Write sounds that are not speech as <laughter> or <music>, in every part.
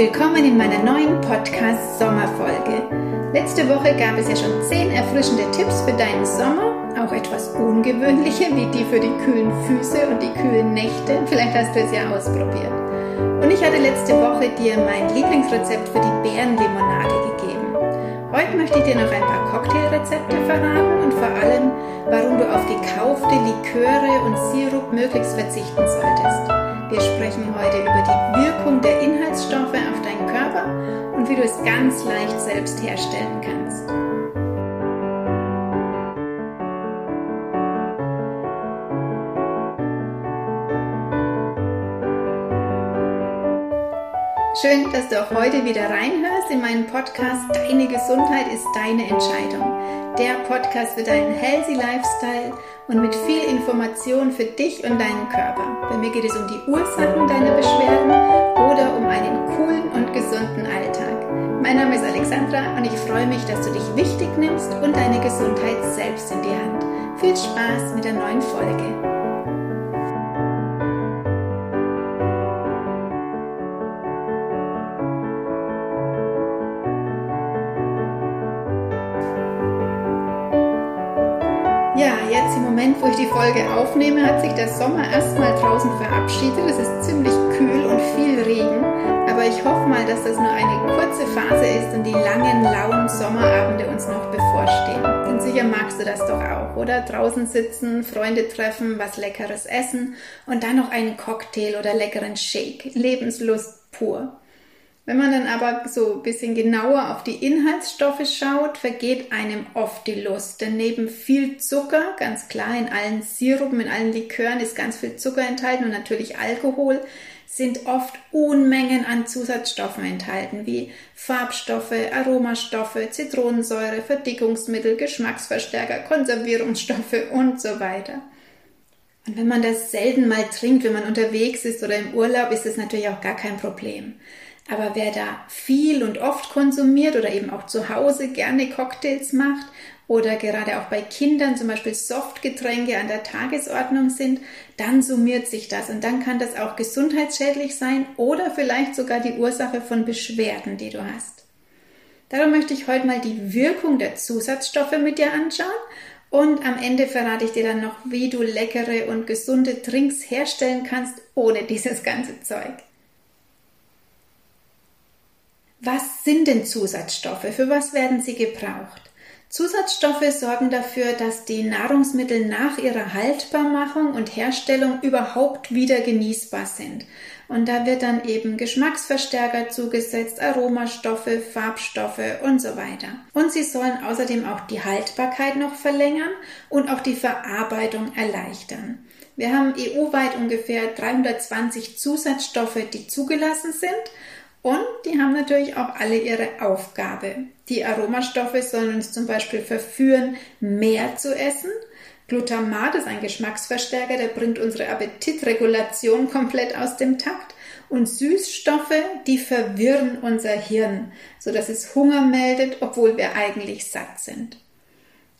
willkommen in meiner neuen Podcast Sommerfolge. Letzte Woche gab es ja schon zehn erfrischende Tipps für deinen Sommer, auch etwas ungewöhnliche wie die für die kühlen Füße und die kühlen Nächte. Vielleicht hast du es ja ausprobiert. Und ich hatte letzte Woche dir mein Lieblingsrezept für die Beerenlimonade gegeben. Heute möchte ich dir noch ein paar Cocktailrezepte verraten und vor allem, warum du auf gekaufte Liköre und Sirup möglichst verzichten solltest. Wir sprechen heute über die Wirkung der Inhaltsstoffe auf deinen Körper und wie du es ganz leicht selbst herstellen kannst. Schön, dass du auch heute wieder reinhörst in meinen Podcast Deine Gesundheit ist deine Entscheidung. Der Podcast für deinen healthy Lifestyle und mit viel Information für dich und deinen Körper. Bei mir geht es um die Ursachen deiner Beschwerden oder um einen coolen und gesunden Alltag. Mein Name ist Alexandra und ich freue mich, dass du dich wichtig nimmst und deine Gesundheit selbst in die Hand. Viel Spaß mit der neuen Folge. Moment, wo ich die Folge aufnehme, hat sich der Sommer erstmal draußen verabschiedet. Es ist ziemlich kühl und viel Regen. Aber ich hoffe mal, dass das nur eine kurze Phase ist und die langen, lauen Sommerabende uns noch bevorstehen. Denn sicher magst du das doch auch, oder? Draußen sitzen, Freunde treffen, was Leckeres essen und dann noch einen Cocktail oder leckeren Shake. Lebenslust pur. Wenn man dann aber so ein bisschen genauer auf die Inhaltsstoffe schaut, vergeht einem oft die Lust. Denn neben viel Zucker, ganz klar in allen Sirupen, in allen Likören ist ganz viel Zucker enthalten und natürlich Alkohol, sind oft Unmengen an Zusatzstoffen enthalten, wie Farbstoffe, Aromastoffe, Zitronensäure, Verdickungsmittel, Geschmacksverstärker, Konservierungsstoffe und so weiter. Und wenn man das selten mal trinkt, wenn man unterwegs ist oder im Urlaub, ist das natürlich auch gar kein Problem. Aber wer da viel und oft konsumiert oder eben auch zu Hause gerne Cocktails macht oder gerade auch bei Kindern zum Beispiel Softgetränke an der Tagesordnung sind, dann summiert sich das und dann kann das auch gesundheitsschädlich sein oder vielleicht sogar die Ursache von Beschwerden, die du hast. Darum möchte ich heute mal die Wirkung der Zusatzstoffe mit dir anschauen und am Ende verrate ich dir dann noch, wie du leckere und gesunde Drinks herstellen kannst ohne dieses ganze Zeug. Was sind denn Zusatzstoffe? Für was werden sie gebraucht? Zusatzstoffe sorgen dafür, dass die Nahrungsmittel nach ihrer Haltbarmachung und Herstellung überhaupt wieder genießbar sind. Und da wird dann eben Geschmacksverstärker zugesetzt, Aromastoffe, Farbstoffe und so weiter. Und sie sollen außerdem auch die Haltbarkeit noch verlängern und auch die Verarbeitung erleichtern. Wir haben EU-weit ungefähr 320 Zusatzstoffe, die zugelassen sind und die haben natürlich auch alle ihre Aufgabe. Die Aromastoffe sollen uns zum Beispiel verführen, mehr zu essen. Glutamat ist ein Geschmacksverstärker, der bringt unsere Appetitregulation komplett aus dem Takt. Und Süßstoffe, die verwirren unser Hirn, sodass es Hunger meldet, obwohl wir eigentlich satt sind.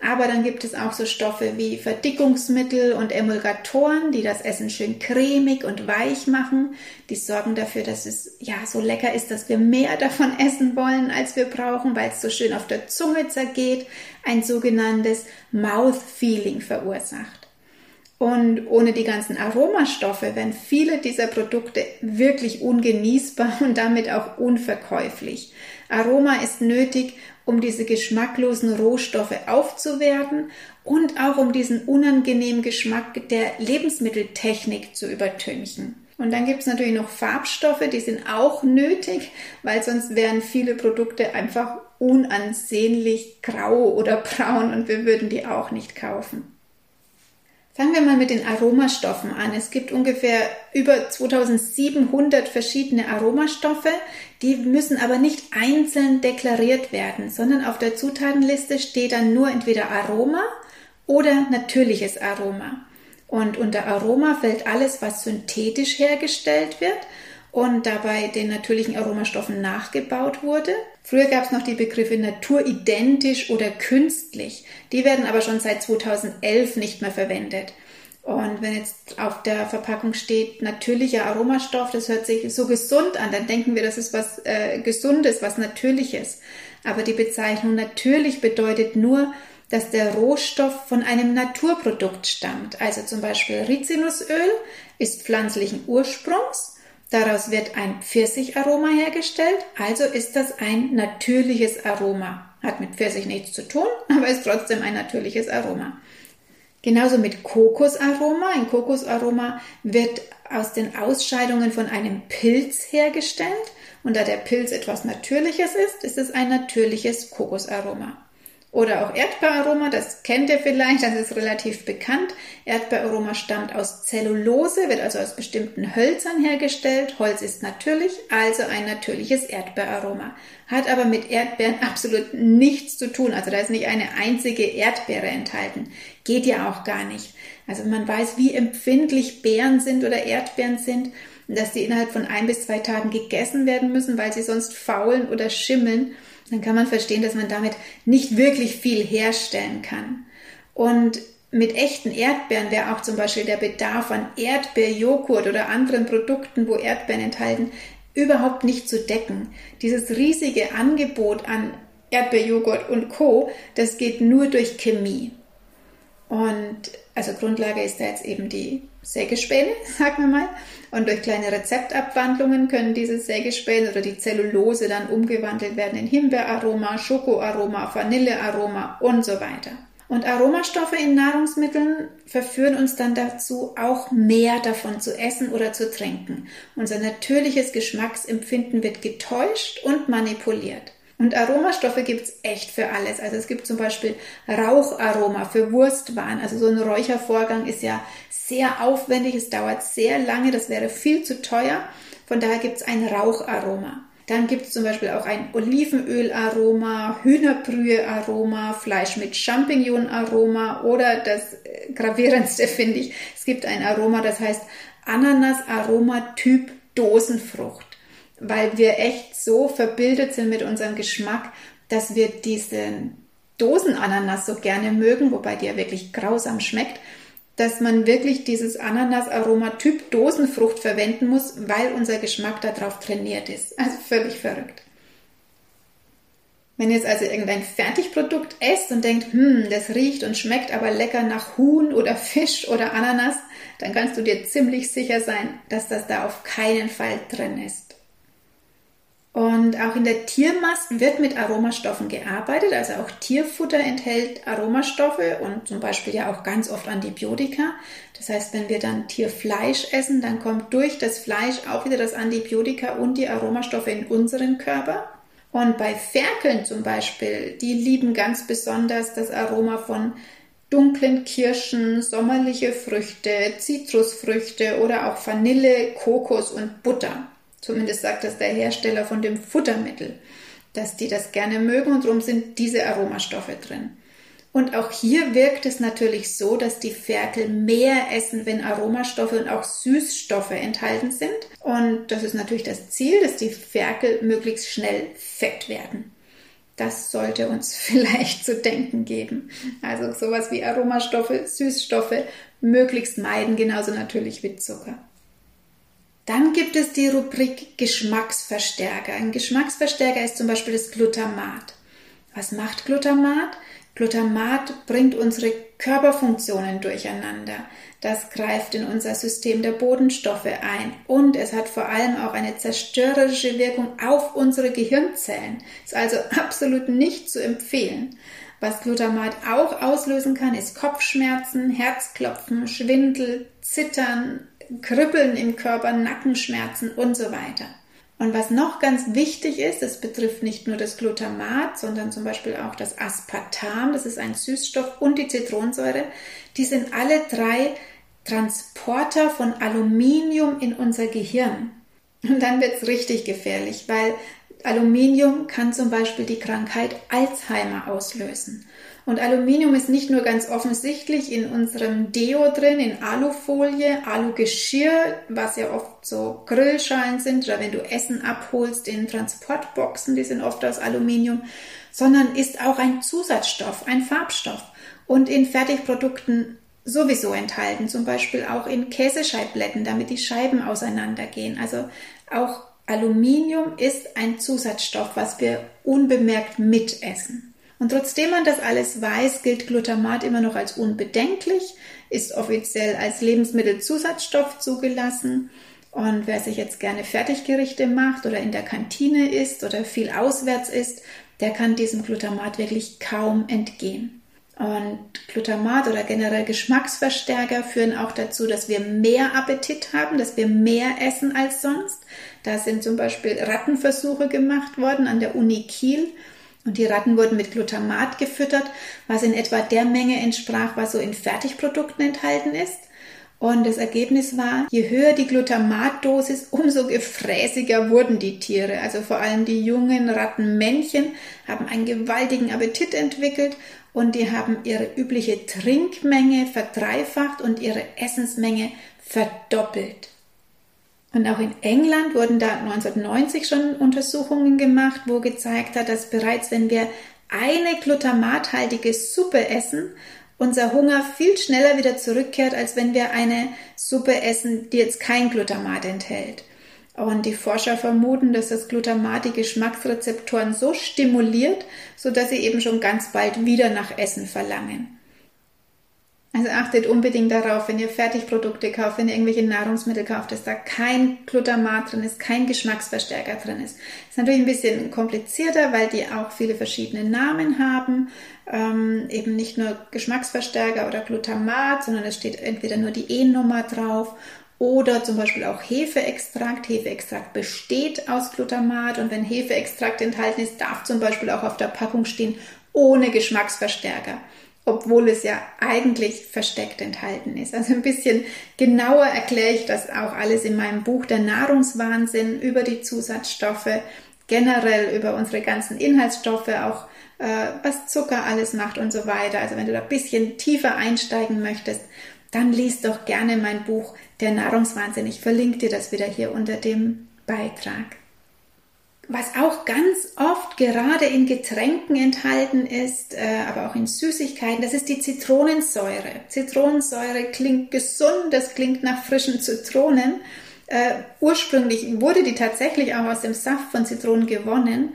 Aber dann gibt es auch so Stoffe wie Verdickungsmittel und Emulgatoren, die das Essen schön cremig und weich machen. Die sorgen dafür, dass es ja so lecker ist, dass wir mehr davon essen wollen, als wir brauchen, weil es so schön auf der Zunge zergeht, ein sogenanntes Mouth Feeling verursacht. Und ohne die ganzen Aromastoffe wären viele dieser Produkte wirklich ungenießbar und damit auch unverkäuflich. Aroma ist nötig, um diese geschmacklosen Rohstoffe aufzuwerten und auch um diesen unangenehmen Geschmack der Lebensmitteltechnik zu übertünchen. Und dann gibt es natürlich noch Farbstoffe, die sind auch nötig, weil sonst wären viele Produkte einfach unansehnlich grau oder <laughs> braun und wir würden die auch nicht kaufen. Fangen wir mal mit den Aromastoffen an. Es gibt ungefähr über 2700 verschiedene Aromastoffe. Die müssen aber nicht einzeln deklariert werden, sondern auf der Zutatenliste steht dann nur entweder Aroma oder natürliches Aroma. Und unter Aroma fällt alles, was synthetisch hergestellt wird und dabei den natürlichen Aromastoffen nachgebaut wurde. Früher gab es noch die Begriffe naturidentisch oder künstlich. Die werden aber schon seit 2011 nicht mehr verwendet. Und wenn jetzt auf der Verpackung steht natürlicher Aromastoff, das hört sich so gesund an, dann denken wir, das ist was äh, Gesundes, was Natürliches. Aber die Bezeichnung natürlich bedeutet nur, dass der Rohstoff von einem Naturprodukt stammt. Also zum Beispiel Rizinusöl ist pflanzlichen Ursprungs. Daraus wird ein Pfirsicharoma hergestellt, also ist das ein natürliches Aroma. Hat mit Pfirsich nichts zu tun, <laughs> aber ist trotzdem ein natürliches Aroma. Genauso mit Kokosaroma. Ein Kokosaroma wird aus den Ausscheidungen von einem Pilz hergestellt. Und da der Pilz etwas Natürliches ist, ist es ein natürliches Kokosaroma. Oder auch Erdbeeraroma, das kennt ihr vielleicht, das ist relativ bekannt. Erdbeeraroma stammt aus Zellulose, wird also aus bestimmten Hölzern hergestellt. Holz ist natürlich, also ein natürliches Erdbeeraroma. Hat aber mit Erdbeeren <laughs> absolut nichts zu tun. Also da ist nicht eine einzige Erdbeere enthalten. Geht ja auch gar nicht. Also man weiß, wie empfindlich Beeren sind oder Erdbeeren sind dass die innerhalb von ein bis zwei Tagen gegessen werden müssen, weil sie sonst faulen oder schimmeln dann kann man verstehen, dass man damit nicht wirklich viel herstellen kann. Und mit echten Erdbeeren wäre auch zum Beispiel der Bedarf an Erdbeerjoghurt oder anderen Produkten, wo Erdbeeren enthalten, überhaupt nicht zu decken. Dieses riesige Angebot an Erdbeerjoghurt und Co., das geht nur durch Chemie. Und also Grundlage ist da jetzt eben die Sägespäne, <laughs> sagen wir mal. Und durch kleine Rezeptabwandlungen können diese Sägespäne oder die Zellulose dann umgewandelt werden in Himbeeraroma, Schokoaroma, Vanillearoma und so weiter. Und Aromastoffe in Nahrungsmitteln verführen uns dann dazu, auch mehr davon zu essen oder zu trinken. Unser natürliches Geschmacksempfinden wird getäuscht und manipuliert. Und Aromastoffe gibt's echt für alles. Also es gibt zum Beispiel Raucharoma für Wurstwaren. Also so ein Räuchervorgang ist ja sehr aufwendig, es dauert sehr lange, das wäre viel zu teuer. Von daher gibt's ein Raucharoma. Dann gibt's zum Beispiel auch ein Olivenölaroma, Hühnerbrühearoma, Fleisch mit Champignonaroma oder das äh, gravierendste finde ich, es gibt ein Aroma, das heißt Ananasaroma Typ Dosenfrucht weil wir echt so verbildet sind mit unserem Geschmack, dass wir diesen Dosenananas so gerne mögen, wobei die ja wirklich grausam schmeckt, dass man wirklich dieses Ananasaroma Typ Dosenfrucht verwenden muss, weil unser Geschmack darauf trainiert ist. Also völlig verrückt. Wenn ihr jetzt also irgendein Fertigprodukt esst und denkt, hm, das riecht und schmeckt aber lecker nach Huhn oder Fisch oder Ananas, dann kannst du dir ziemlich sicher sein, dass das da auf keinen Fall drin ist. Und auch in der Tiermast wird mit Aromastoffen gearbeitet. Also auch Tierfutter enthält Aromastoffe und zum Beispiel ja auch ganz oft Antibiotika. Das heißt, wenn wir dann Tierfleisch essen, dann kommt durch das Fleisch auch wieder das Antibiotika und die Aromastoffe in unseren Körper. Und bei Ferkeln zum Beispiel, die lieben ganz besonders das Aroma von dunklen Kirschen, sommerliche Früchte, Zitrusfrüchte oder auch Vanille, Kokos und Butter. Zumindest sagt das der Hersteller von dem Futtermittel, dass die das gerne mögen und darum sind diese Aromastoffe drin. Und auch hier wirkt es natürlich so, dass die Ferkel mehr essen, wenn Aromastoffe und auch Süßstoffe enthalten sind. Und das ist natürlich das Ziel, dass die Ferkel möglichst schnell fett werden. Das sollte uns <laughs> vielleicht zu denken geben. Also sowas wie Aromastoffe, Süßstoffe möglichst meiden, genauso natürlich wie Zucker. Dann gibt es die Rubrik Geschmacksverstärker. Ein Geschmacksverstärker ist zum Beispiel das Glutamat. Was macht Glutamat? Glutamat bringt unsere Körperfunktionen durcheinander. Das greift in unser System der Bodenstoffe ein und es hat vor allem auch eine zerstörerische Wirkung auf unsere Gehirnzellen. Ist also <laughs> absolut nicht zu empfehlen. Was Glutamat auch auslösen kann, ist Kopfschmerzen, Herzklopfen, Schwindel, Zittern, Kribbeln im Körper, Nackenschmerzen und so weiter. Und was noch ganz wichtig ist, das betrifft nicht nur das Glutamat, sondern zum Beispiel auch das Aspartam, das ist ein Süßstoff, und die Zitronensäure, die sind alle drei Transporter von Aluminium in unser Gehirn. Und dann wird es richtig gefährlich, weil Aluminium kann zum Beispiel die Krankheit Alzheimer auslösen. Und Aluminium ist nicht nur ganz offensichtlich in unserem Deo drin, in Alufolie, Alugeschirr, was ja oft so Grillschalen sind, oder wenn du Essen abholst in Transportboxen, die sind oft aus Aluminium, sondern ist auch ein Zusatzstoff, ein Farbstoff. Und in Fertigprodukten sowieso enthalten, zum Beispiel auch in Käsescheibletten, damit die Scheiben auseinandergehen. Also auch Aluminium ist ein Zusatzstoff, was wir unbemerkt mitessen. Und trotzdem man das alles weiß, gilt Glutamat immer noch als unbedenklich, ist offiziell als Lebensmittelzusatzstoff zugelassen. Und wer sich jetzt gerne Fertiggerichte macht oder in der Kantine isst oder viel auswärts isst, der kann diesem Glutamat wirklich kaum entgehen. Und Glutamat oder generell Geschmacksverstärker führen auch dazu, dass wir mehr Appetit haben, dass wir mehr essen als sonst. Da sind zum Beispiel Rattenversuche gemacht worden an der Uni Kiel. Und die Ratten wurden mit Glutamat gefüttert, was in etwa der Menge entsprach, was so in Fertigprodukten enthalten ist. Und das Ergebnis war, je höher die Glutamatdosis, umso gefräßiger wurden die Tiere. Also vor allem die jungen Rattenmännchen haben einen gewaltigen Appetit entwickelt und die haben ihre übliche Trinkmenge verdreifacht und ihre Essensmenge verdoppelt. Und auch in England wurden da 1990 schon Untersuchungen gemacht, wo gezeigt hat, dass bereits wenn wir eine glutamathaltige Suppe essen, unser Hunger viel schneller wieder zurückkehrt, als wenn wir eine Suppe essen, die jetzt kein Glutamat enthält. Und die Forscher vermuten, dass das Glutamat die Geschmacksrezeptoren so stimuliert, sodass sie eben schon ganz bald wieder nach Essen verlangen. Also achtet unbedingt darauf, wenn ihr Fertigprodukte kauft, wenn ihr irgendwelche Nahrungsmittel kauft, dass da kein Glutamat drin ist, kein Geschmacksverstärker drin ist. Ist natürlich ein bisschen komplizierter, weil die auch viele verschiedene Namen haben. Ähm, eben nicht nur Geschmacksverstärker oder Glutamat, sondern es steht entweder nur die E-Nummer drauf oder zum Beispiel auch Hefeextrakt. Hefeextrakt besteht aus Glutamat und wenn Hefeextrakt enthalten ist, darf zum Beispiel auch auf der Packung stehen ohne Geschmacksverstärker obwohl es ja eigentlich versteckt enthalten ist. Also ein bisschen genauer erkläre ich das auch alles in meinem Buch Der Nahrungswahnsinn über die Zusatzstoffe, generell über unsere ganzen Inhaltsstoffe, auch äh, was Zucker alles macht und so weiter. Also wenn du da ein bisschen tiefer einsteigen möchtest, dann liest doch gerne mein Buch Der Nahrungswahnsinn. Ich verlinke dir das wieder hier unter dem Beitrag. Was auch ganz oft gerade in Getränken enthalten ist, äh, aber auch in Süßigkeiten, das ist die Zitronensäure. Zitronensäure klingt gesund, das klingt nach frischen Zitronen. Äh, ursprünglich wurde die tatsächlich auch aus dem Saft von Zitronen gewonnen,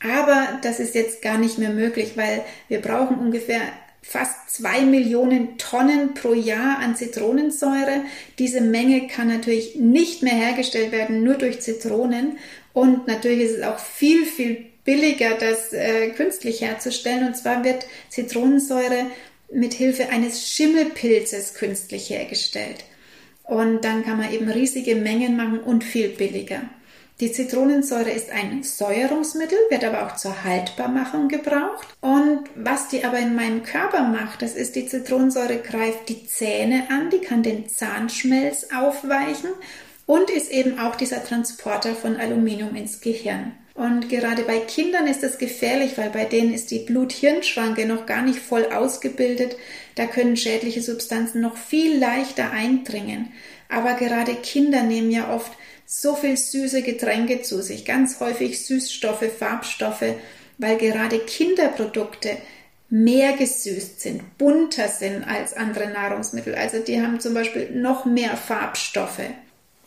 aber das ist jetzt gar nicht mehr möglich, weil wir brauchen ungefähr fast zwei Millionen Tonnen pro Jahr an Zitronensäure. Diese Menge kann natürlich nicht mehr hergestellt werden, nur durch Zitronen. Und natürlich ist es auch viel, viel billiger, das äh, künstlich herzustellen. Und zwar wird Zitronensäure mit Hilfe eines Schimmelpilzes künstlich hergestellt. Und dann kann man eben riesige Mengen machen und viel billiger. Die Zitronensäure ist ein Säuerungsmittel, wird aber auch zur Haltbarmachung gebraucht. Und was die aber in meinem Körper macht, das ist, die Zitronensäure greift die Zähne an, die kann den Zahnschmelz aufweichen und ist eben auch dieser Transporter von Aluminium ins Gehirn. Und gerade bei Kindern ist das gefährlich, weil bei denen ist die Blut-Hirn-Schranke noch gar nicht voll ausgebildet. Da können schädliche Substanzen noch viel leichter eindringen. Aber gerade Kinder nehmen ja oft so viel süße Getränke zu sich, ganz häufig Süßstoffe, Farbstoffe, weil gerade Kinderprodukte mehr gesüßt sind, bunter sind als andere Nahrungsmittel. Also die haben zum Beispiel noch mehr Farbstoffe.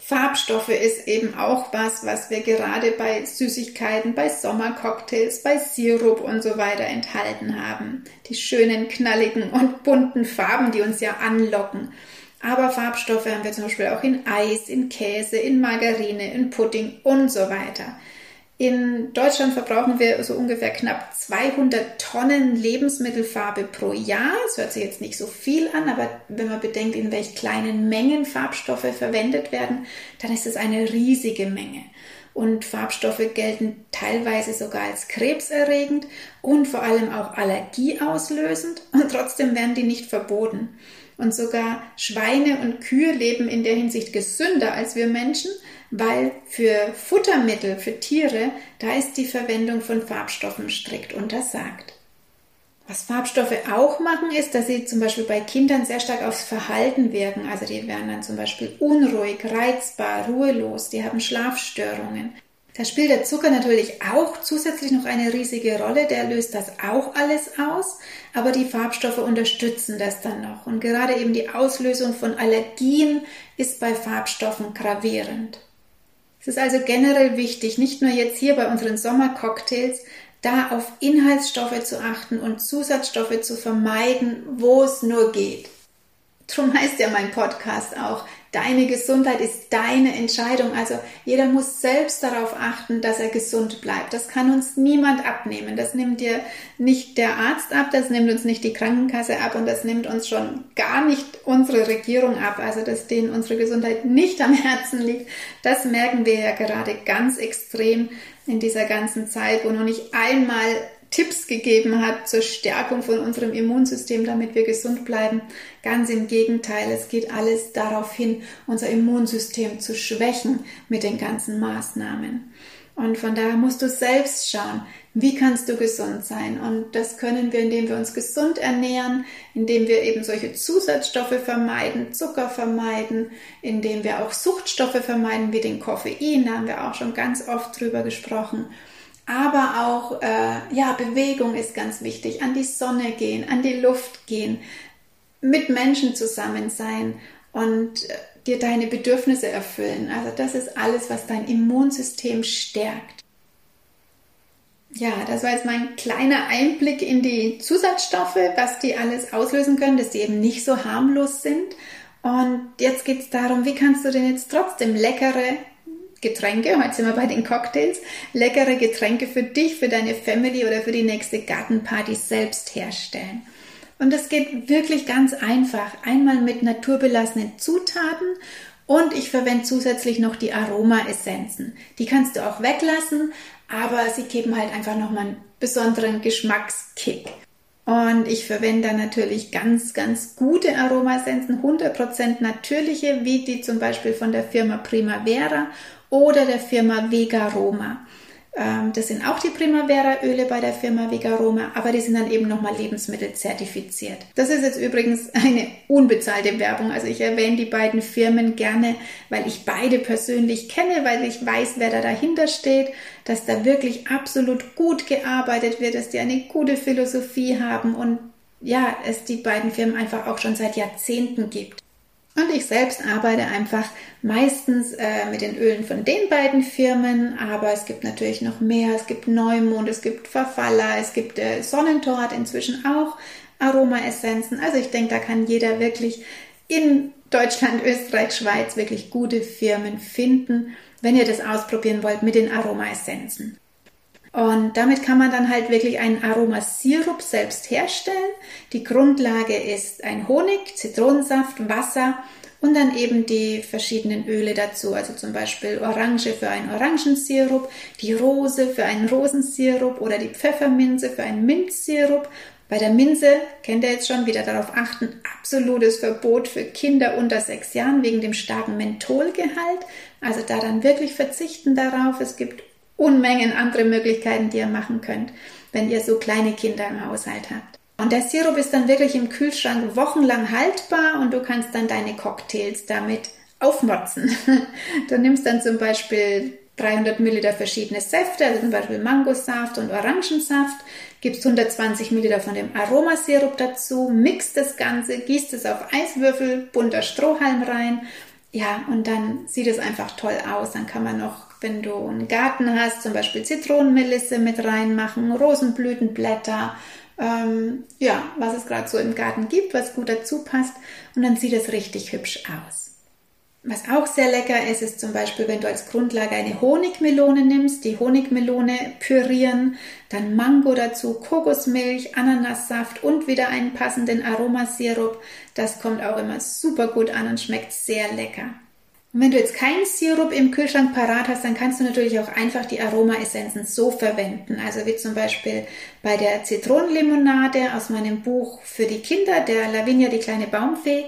Farbstoffe ist eben auch was, was wir gerade bei Süßigkeiten, bei Sommercocktails, bei Sirup und so weiter enthalten haben. Die schönen, knalligen und bunten Farben, die uns ja anlocken. Aber Farbstoffe haben wir zum Beispiel auch in Eis, in Käse, in Margarine, in Pudding und so weiter. In Deutschland verbrauchen wir so ungefähr knapp 200 Tonnen Lebensmittelfarbe pro Jahr. Das hört sich jetzt nicht so viel an, aber wenn man bedenkt, in welch kleinen Mengen Farbstoffe verwendet werden, dann ist es eine riesige Menge. Und Farbstoffe gelten teilweise sogar als krebserregend und vor allem auch allergieauslösend und trotzdem werden die nicht verboten. Und sogar Schweine und Kühe leben in der Hinsicht gesünder als wir Menschen, weil für Futtermittel, für Tiere, da ist die Verwendung von Farbstoffen strikt untersagt. Was Farbstoffe auch machen, ist, dass sie zum Beispiel bei Kindern sehr stark aufs Verhalten wirken. Also die werden dann zum Beispiel unruhig, reizbar, ruhelos, die haben Schlafstörungen. Da spielt der Zucker natürlich auch zusätzlich noch eine riesige Rolle. Der löst das auch alles aus, aber die Farbstoffe unterstützen das dann noch. Und gerade eben die Auslösung von Allergien ist bei Farbstoffen gravierend. Es ist also generell wichtig, nicht nur jetzt hier bei unseren Sommercocktails, da auf Inhaltsstoffe zu achten und Zusatzstoffe zu vermeiden, wo es nur geht. Drum heißt ja mein Podcast auch, deine Gesundheit ist deine Entscheidung. Also jeder muss selbst darauf achten, dass er gesund bleibt. Das kann uns niemand abnehmen. Das nimmt dir nicht der Arzt ab, das nimmt uns nicht die Krankenkasse ab und das nimmt uns schon gar nicht unsere Regierung ab. Also dass denen unsere Gesundheit nicht am Herzen liegt, das merken wir ja gerade ganz extrem in dieser ganzen Zeit, wo noch nicht einmal Tipps gegeben hat zur Stärkung von unserem Immunsystem, damit wir gesund bleiben. Ganz im Gegenteil, es geht alles darauf hin, unser Immunsystem zu schwächen mit den ganzen Maßnahmen. Und von daher musst du selbst schauen, wie kannst du gesund sein. Und das können wir, indem wir uns gesund ernähren, indem wir eben solche Zusatzstoffe vermeiden, Zucker vermeiden, indem wir auch Suchtstoffe vermeiden, wie den Koffein, da haben wir auch schon ganz oft drüber gesprochen aber auch äh, ja Bewegung ist ganz wichtig. An die Sonne gehen, an die Luft gehen, mit Menschen zusammen sein und äh, dir deine Bedürfnisse erfüllen. Also das ist alles, was dein Immunsystem stärkt. Ja, das war jetzt mein kleiner Einblick in die Zusatzstoffe, was die alles auslösen können, dass die eben nicht so harmlos sind. Und jetzt geht es darum, wie kannst du denn jetzt trotzdem leckere, Getränke, heute sind wir bei den Cocktails, leckere Getränke für dich, für deine Family oder für die nächste Gartenparty selbst herstellen. Und das geht wirklich ganz einfach. Einmal mit naturbelassenen Zutaten und ich verwende zusätzlich noch die Aromaessenzen. Die kannst du auch weglassen, aber sie geben halt einfach nochmal einen besonderen Geschmackskick. Und ich verwende natürlich ganz, ganz gute Aromaessenzen, 100% natürliche, wie die zum Beispiel von der Firma Primavera oder der Firma Vegaroma. Ähm, das sind auch die Primavera-Öle bei der Firma Vegaroma, aber die sind dann eben nochmal lebensmittelzertifiziert. Das ist jetzt übrigens eine unbezahlte Werbung. Also ich erwähne die beiden Firmen gerne, weil ich beide persönlich kenne, weil ich weiß, wer da dahinter steht, dass da wirklich absolut gut gearbeitet wird, dass die eine gute Philosophie haben und ja, es die beiden Firmen einfach auch schon seit Jahrzehnten gibt. Und ich selbst arbeite einfach meistens äh, mit den Ölen von den beiden Firmen, aber es gibt natürlich noch mehr. Es gibt Neumond, es gibt Verfaller, es gibt äh, Sonnentor inzwischen auch Aromaessenzen. Also ich denke, da kann jeder wirklich in Deutschland, <laughs> Österreich, Schweiz wirklich gute Firmen finden, wenn ihr das ausprobieren wollt mit den Aromaessenzen. Und damit kann man dann halt wirklich einen Aromasirup selbst herstellen. Die Grundlage ist ein Honig, Zitronensaft, Wasser und dann eben die verschiedenen Öle dazu. Also zum Beispiel Orange für einen Orangensirup, die Rose für einen Rosensirup oder die Pfefferminze für einen Minzsirup. Bei der Minze kennt ihr jetzt schon wieder darauf achten, absolutes Verbot für Kinder unter sechs Jahren wegen dem starken Mentholgehalt. Also da dann wirklich verzichten darauf. Es gibt Unmengen andere Möglichkeiten, die ihr machen könnt, wenn ihr so kleine Kinder im Haushalt habt. Und der Sirup ist dann wirklich im Kühlschrank wochenlang haltbar und du kannst dann deine Cocktails damit aufmotzen. <laughs> Du nimmst dann zum Beispiel 300 Milliliter verschiedene Säfte, also zum Beispiel Mangosaft und Orangensaft, gibst 120 Milliliter von dem Aromasirup dazu, mixt das Ganze, gießt es auf Eiswürfel, bunter Strohhalm rein. Ja, und dann sieht es einfach toll aus. Dann kann man noch wenn du einen Garten hast, zum Beispiel Zitronenmelisse mit reinmachen, Rosenblütenblätter, ähm, ja, was es gerade so im Garten gibt, was gut dazu passt. Und dann sieht es richtig hübsch aus. Was auch sehr lecker ist, ist zum Beispiel, wenn du als Grundlage eine Honigmelone nimmst, die Honigmelone pürieren, dann Mango dazu, Kokosmilch, Ananassaft und wieder einen passenden Aromasirup. Das kommt auch immer super gut an und schmeckt sehr lecker. Und wenn du jetzt keinen Sirup im Kühlschrank parat hast, dann kannst du natürlich auch einfach die Aromaessenzen so verwenden. Also wie zum Beispiel bei der Zitronenlimonade aus meinem Buch für die Kinder, der Lavinia, die kleine Baumfee.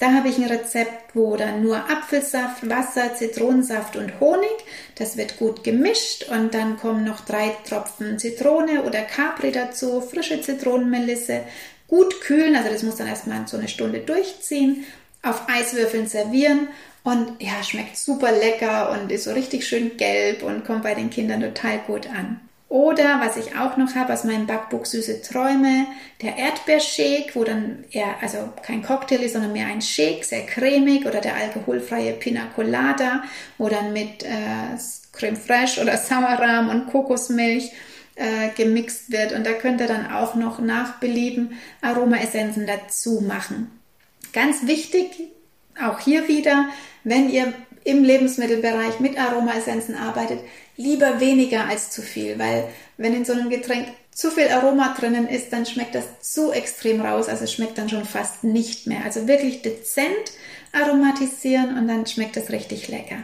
Da habe ich ein Rezept, wo dann nur Apfelsaft, Wasser, Zitronensaft und Honig, das wird gut gemischt und dann kommen noch drei Tropfen Zitrone oder Capri dazu, frische Zitronenmelisse, gut kühlen, also das muss dann erstmal so eine Stunde durchziehen, auf Eiswürfeln servieren und ja, schmeckt super lecker und ist so richtig schön gelb und kommt bei den Kindern total gut an. Oder was ich auch noch habe aus meinem Backbuch Süße Träume, der Erdbeershake, wo dann eher, also kein Cocktail ist, sondern mehr ein Shake, sehr cremig. Oder der alkoholfreie Pina Colada, wo dann mit äh, Creme Fraiche oder Sauerrahm und Kokosmilch äh, gemixt wird. Und da könnt ihr dann auch noch nach Belieben Aromaessenzen dazu machen. Ganz wichtig, auch hier wieder, wenn ihr im Lebensmittelbereich mit Aromaessenzen arbeitet, lieber weniger als zu viel, weil wenn in so einem Getränk zu viel Aroma drinnen ist, dann schmeckt das zu extrem raus, also schmeckt dann schon fast nicht mehr. Also wirklich dezent aromatisieren und dann schmeckt es richtig lecker.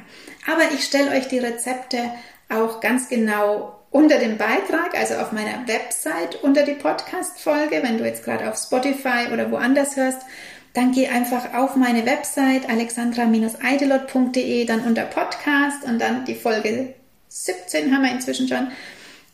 Aber ich stelle euch die Rezepte auch ganz genau unter dem Beitrag, also auf meiner Website unter die Podcast-Folge, wenn du jetzt gerade auf Spotify oder woanders hörst, dann geh einfach auf meine Website alexandra-eidelot.de, dann unter Podcast und dann die Folge 17 haben wir inzwischen schon.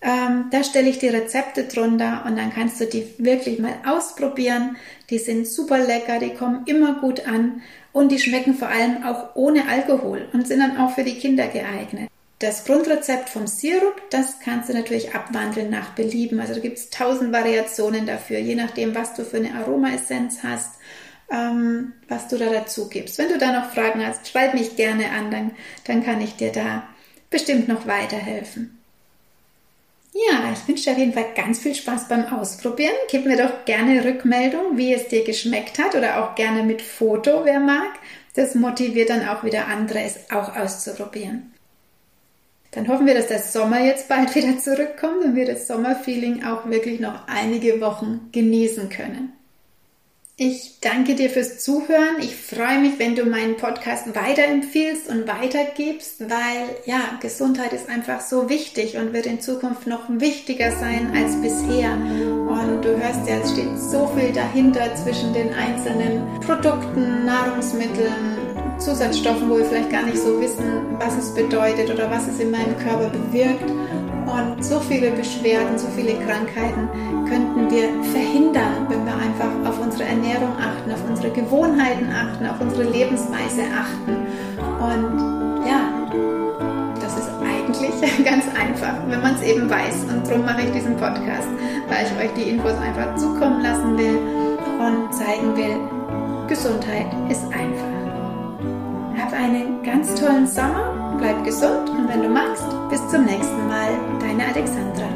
Ähm, da stelle ich die Rezepte drunter und dann kannst du die wirklich mal ausprobieren. Die sind super lecker, die kommen immer gut an und die schmecken vor allem auch ohne Alkohol und sind dann auch für die Kinder geeignet. Das Grundrezept vom Sirup, das kannst du natürlich abwandeln nach Belieben. Also da gibt es tausend Variationen dafür, je nachdem, was du für eine Aromaessenz hast ähm, was du da dazu gibst. Wenn du da noch Fragen hast, schreib mich gerne an, dann, dann kann ich dir da bestimmt noch weiterhelfen. Ja, ich wünsche dir auf jeden Fall ganz viel Spaß beim Ausprobieren. Gib mir doch gerne Rückmeldung, wie es dir geschmeckt hat oder auch gerne mit Foto, wer mag. Das motiviert dann auch wieder andere, es auch auszuprobieren. Dann hoffen wir, dass der Sommer jetzt bald wieder zurückkommt und wir das Sommerfeeling auch wirklich noch einige Wochen genießen können. Ich danke dir fürs Zuhören. Ich freue mich, wenn du meinen Podcast weiterempfiehlst und weitergibst, weil ja, Gesundheit ist einfach so wichtig und wird in Zukunft noch wichtiger sein als bisher. Und du hörst ja, es steht so viel dahinter zwischen den einzelnen Produkten, Nahrungsmitteln, Zusatzstoffen, wo wir vielleicht gar nicht so wissen, was es bedeutet oder was es in meinem Körper bewirkt. Und so viele Beschwerden, so viele Krankheiten könnten wir verhindern, wenn wir einfach auf unsere Ernährung achten, auf unsere Gewohnheiten achten, auf unsere Lebensweise achten. Und ja, das ist eigentlich <laughs> ganz einfach, wenn man es eben weiß. Und darum mache ich diesen Podcast, weil ich euch die Infos einfach zukommen lassen will und zeigen will, Gesundheit ist einfach. Hab einen ganz tollen Sommer bleib gesund und wenn du magst, bis zum nächsten Mal, deine Alexandra.